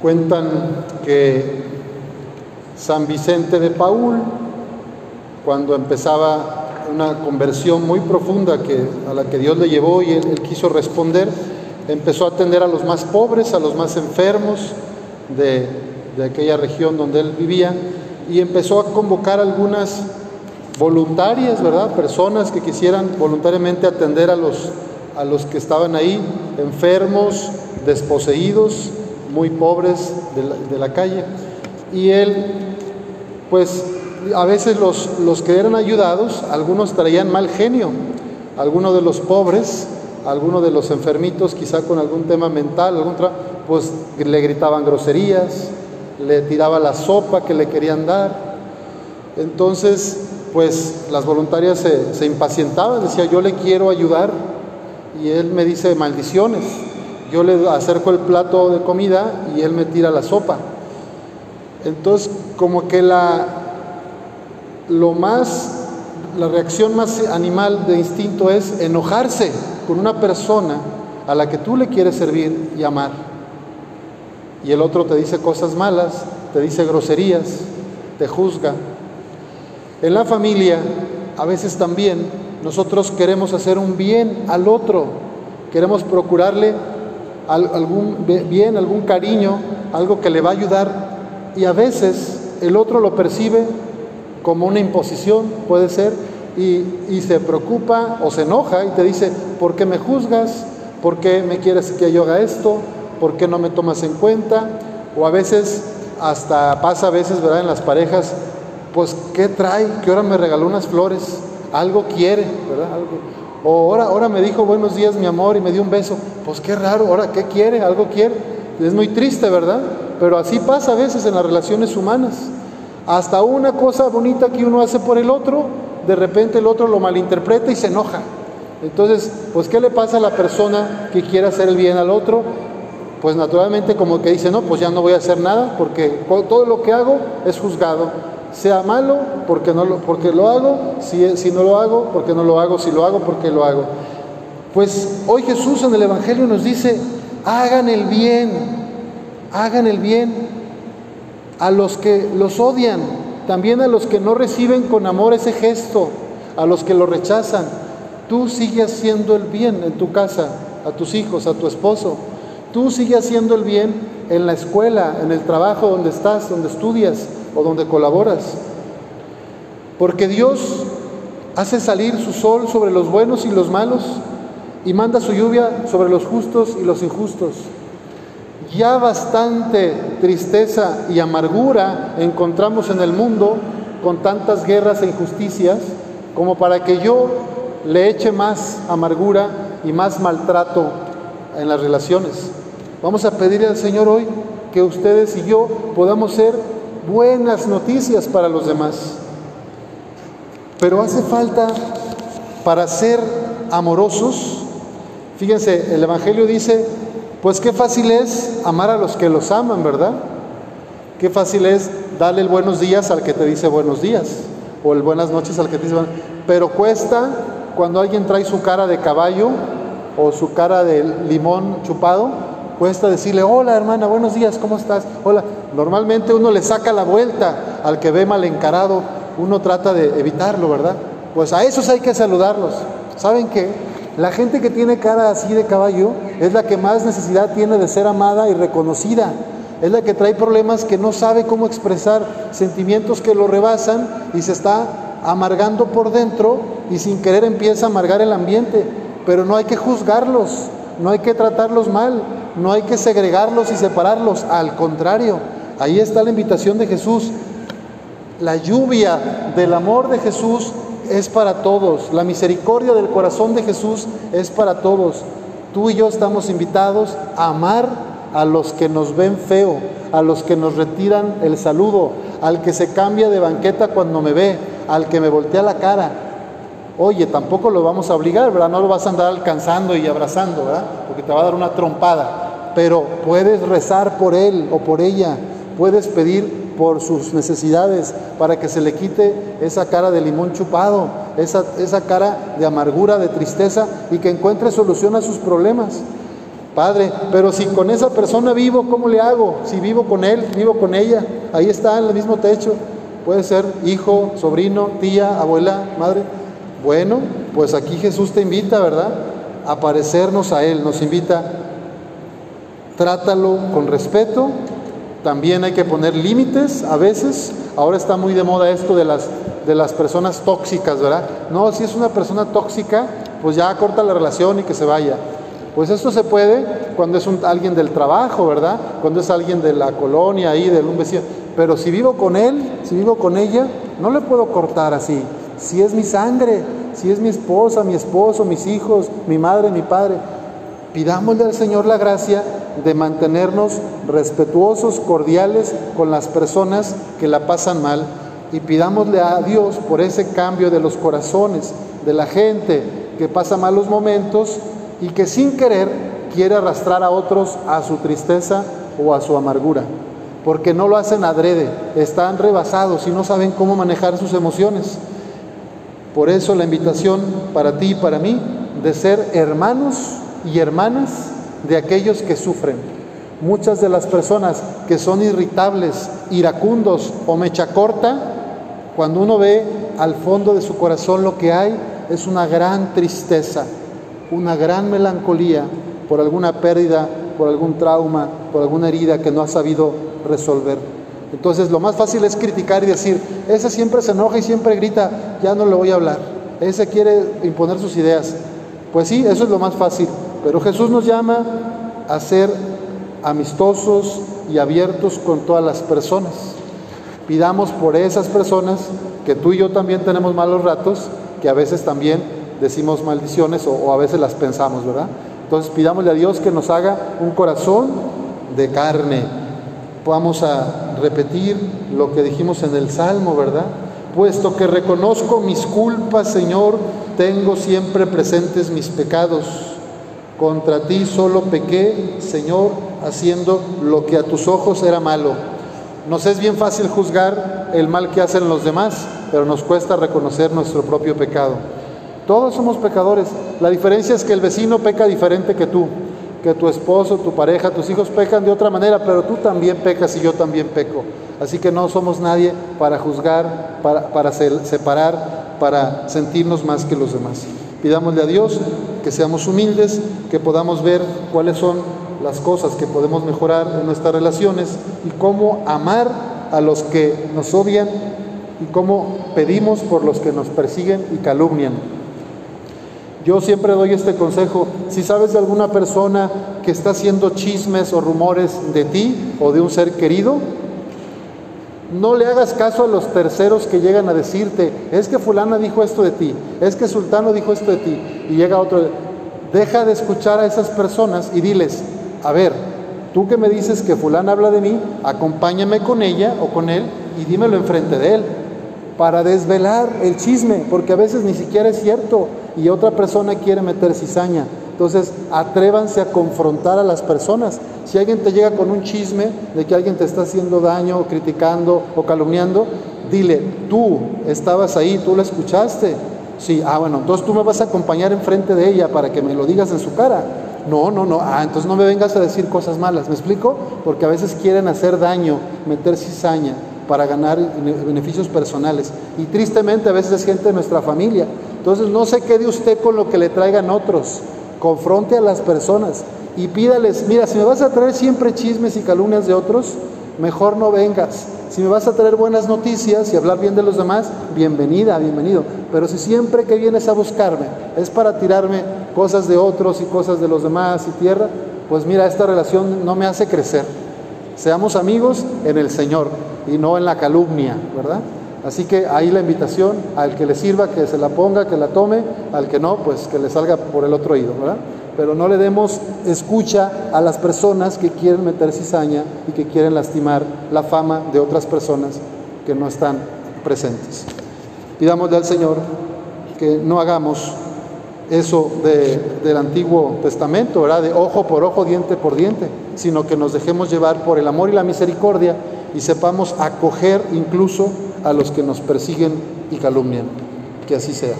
Cuentan que San Vicente de Paul, cuando empezaba una conversión muy profunda que, a la que Dios le llevó y él, quiso responder, empezó a atender a los más pobres, a los más enfermos de, de aquella región donde él vivía y empezó a convocar algunas voluntarias, ¿verdad? Personas que quisieran voluntariamente atender a los, a los que estaban ahí, enfermos, desposeídos, muy pobres de la, calle. Y él, pues a veces los, los que eran ayudados, algunos traían mal genio, algunos de los pobres, algunos de los enfermitos, quizá con algún tema mental, algún pues le gritaban groserías, le tiraba la sopa que le querían dar. Entonces, pues las voluntarias se, se impacientaban, decía, yo le quiero ayudar, y él me dice maldiciones. Yo le acerco el plato de comida y él me tira la sopa. Entonces, como que la, lo más, la reacción más animal de instinto es enojarse con una persona a la que tú le quieres servir y amar. Y el otro te dice cosas malas, te dice groserías, te juzga. En la familia, a veces también, nosotros queremos hacer un bien al otro, queremos procurarle algún bien, algún cariño, algo que le va a ayudar y a veces el otro lo percibe como una imposición, puede ser, y, se preocupa o se enoja y te dice, ¿por qué me juzgas? ¿Por qué me quieres que yo haga esto? ¿Por qué no me tomas en cuenta? O a veces, hasta pasa a veces, ¿verdad? En las parejas, pues, ¿qué trae? Que ahora me regaló unas flores, algo quiere, ¿verdad? O ahora, ahora me dijo buenos días, mi amor, y me dio un beso. Pues qué raro, ahora, ¿qué quiere? Algo quiere. Es muy triste, ¿verdad? Pero así pasa a veces en las relaciones humanas. Hasta una cosa bonita que uno hace por el otro, de repente el otro lo malinterpreta y se enoja. Entonces, pues, ¿qué le pasa a la persona que quiere hacer el bien al otro? Pues naturalmente como que dice, no, pues ya no voy a hacer nada porque todo lo que hago es juzgado. Sea malo porque, no lo, porque lo hago, si, si no lo hago, porque no lo hago, si lo hago, porque lo hago. Pues hoy Jesús en el Evangelio nos dice, hagan el bien, hagan el bien a los que los odian, también a los que no reciben con amor ese gesto, a los que lo rechazan. Tú sigues haciendo el bien en tu casa, a tus hijos, a tu esposo. Tú sigues haciendo el bien en la escuela, en el trabajo donde estás, donde estudias o donde colaboras. Porque Dios hace salir su sol sobre los buenos y los malos y manda su lluvia sobre los justos y los injustos ya bastante tristeza y amargura encontramos en el mundo con tantas guerras e injusticias como para que yo le eche más amargura y más maltrato en las relaciones. Vamos a pedirle al Señor hoy que ustedes y yo podamos ser buenas noticias para los demás. Pero hace falta para ser amorosos. Fíjense, el Evangelio dice pues qué fácil es amar a los que los aman, ¿verdad? Qué fácil es darle el buenos días al que te dice buenos días o el buenas noches al que te dice buenas Pero cuesta cuando alguien trae su cara de caballo o su cara de limón chupado, cuesta decirle, hola hermana, buenos días, ¿cómo estás? Hola. Normalmente uno le saca la vuelta al que ve mal encarado, uno trata de evitarlo, ¿verdad? Pues a esos hay que saludarlos. ¿Saben qué? La gente que tiene cara así de caballo es la que más necesidad tiene de ser amada y reconocida. Es la que trae problemas que no sabe cómo expresar, sentimientos que lo rebasan y se está amargando por dentro y sin querer empieza a amargar el ambiente. Pero no hay que juzgarlos, no hay que tratarlos mal, no hay que segregarlos y separarlos. Al contrario, ahí está la invitación de Jesús. La lluvia del amor de Jesús es para todos. La misericordia del corazón de Jesús es para todos. Tú y yo estamos invitados a amar a los que nos ven feo, a los que nos retiran el saludo, al que se cambia de banqueta cuando me ve, al que me voltea la cara. Oye, tampoco lo vamos a obligar, ¿verdad? No lo vas a andar alcanzando y abrazando, ¿verdad? Porque te va a dar una trompada. Pero puedes rezar por él o por ella, puedes pedir por sus necesidades, para que se le quite esa cara de limón chupado, esa, esa cara de amargura, de tristeza y que encuentre solución a sus problemas. Padre, pero si con esa persona vivo, ¿cómo le hago? Si vivo con él, vivo con ella, ahí está en el mismo techo. Puede ser hijo, sobrino, tía, abuela, madre. Bueno, pues aquí Jesús te invita, ¿verdad? A parecernos a Él, nos invita, trátalo con respeto, también hay que poner límites a veces. Ahora está muy de moda esto de las, de las personas tóxicas, ¿verdad? No, si es una persona tóxica, pues ya corta la relación y que se vaya. Pues esto se puede cuando es alguien del trabajo, ¿verdad? Cuando es alguien de la colonia ahí, de un vecino. Pero si vivo con él, si vivo con ella, no le puedo cortar así. Si es mi sangre, si es mi esposa, mi esposo, mis hijos, mi madre, mi padre, pidámosle al Señor la gracia de mantenernos respetuosos, cordiales con las personas que la pasan mal y pidámosle a Dios por ese cambio de los corazones de la gente que pasa malos momentos y que sin querer quiere arrastrar a otros a su tristeza o a su amargura, porque no lo hacen adrede, están rebasados y no saben cómo manejar sus emociones. Por eso la invitación para ti y para mí de ser hermanos y hermanas de aquellos que sufren. Muchas de las personas que son irritables, iracundos o mecha corta, cuando uno ve al fondo de su corazón lo que hay, es una gran tristeza, una gran melancolía por alguna pérdida, por algún trauma, por alguna herida que no ha sabido resolver. Entonces lo más fácil es criticar y decir, ese siempre se enoja y siempre grita, ya no le voy a hablar, ese quiere imponer sus ideas. Pues sí, eso es lo más fácil, pero Jesús nos llama a ser amistosos y abiertos con todas las personas. Pidamos por esas personas que tú y yo también tenemos malos ratos, que a veces también decimos maldiciones o, a veces las pensamos, ¿verdad? Entonces pidámosle a Dios que nos haga un corazón de carne. Vamos a repetir lo que dijimos en el Salmo, ¿verdad? Puesto que reconozco mis culpas, Señor, tengo siempre presentes mis pecados. Contra ti solo pequé, Señor, haciendo lo que a tus ojos era malo. Nos es bien fácil juzgar el mal que hacen los demás, pero nos cuesta reconocer nuestro propio pecado. Todos somos pecadores. La diferencia es que el vecino peca diferente que tú, que tu esposo, tu pareja, tus hijos pecan de otra manera, pero tú también pecas y yo también peco. Así que no somos nadie para juzgar, para, para separar, para sentirnos más que los demás. Pidámosle a Dios que seamos humildes, que podamos ver cuáles son las cosas que podemos mejorar en nuestras relaciones y cómo amar a los que nos odian y cómo pedimos por los que nos persiguen y calumnian. Yo siempre doy este consejo, si sabes de alguna persona que está haciendo chismes o rumores de ti o de un ser querido, no le hagas caso a los terceros que llegan a decirte, es que fulana dijo esto de ti, es que sultano dijo esto de ti, y llega otro, deja de escuchar a esas personas y diles, a ver, tú que me dices que fulana habla de mí, acompáñame con ella o con él y dímelo enfrente de él, para desvelar el chisme, porque a veces ni siquiera es cierto y otra persona quiere meter cizaña. Entonces, atrévanse a confrontar a las personas. Si alguien te llega con un chisme de que alguien te está haciendo daño, criticando o calumniando, dile, tú estabas ahí, tú la escuchaste. Sí, ah, bueno, entonces tú me vas a acompañar enfrente de ella para que me lo digas en su cara. No, no, no, ah, entonces no me vengas a decir cosas malas, ¿me explico? Porque a veces quieren hacer daño, meter cizaña para ganar beneficios personales. Y tristemente a veces es gente de nuestra familia. Entonces no se quede usted con lo que le traigan otros. Confronte a las personas y pídales, mira, si me vas a traer siempre chismes y calumnias de otros, mejor no vengas. Si me vas a traer buenas noticias y hablar bien de los demás, bienvenida, bienvenido. Pero si siempre que vienes a buscarme es para tirarme cosas de otros y cosas de los demás y tierra, pues mira, esta relación no me hace crecer. Seamos amigos en el Señor y no en la calumnia, ¿verdad? Así que ahí la invitación al que le sirva, que se la ponga, que la tome, al que no, pues que le salga por el otro oído, ¿verdad? Pero no le demos escucha a las personas que quieren meter cizaña y que quieren lastimar la fama de otras personas que no están presentes. Pidámosle al Señor que no hagamos eso del Antiguo Testamento, ¿verdad? De ojo por ojo, diente por diente, sino que nos dejemos llevar por el amor y la misericordia y sepamos acoger incluso a los que nos persiguen y calumnian. Que así sea.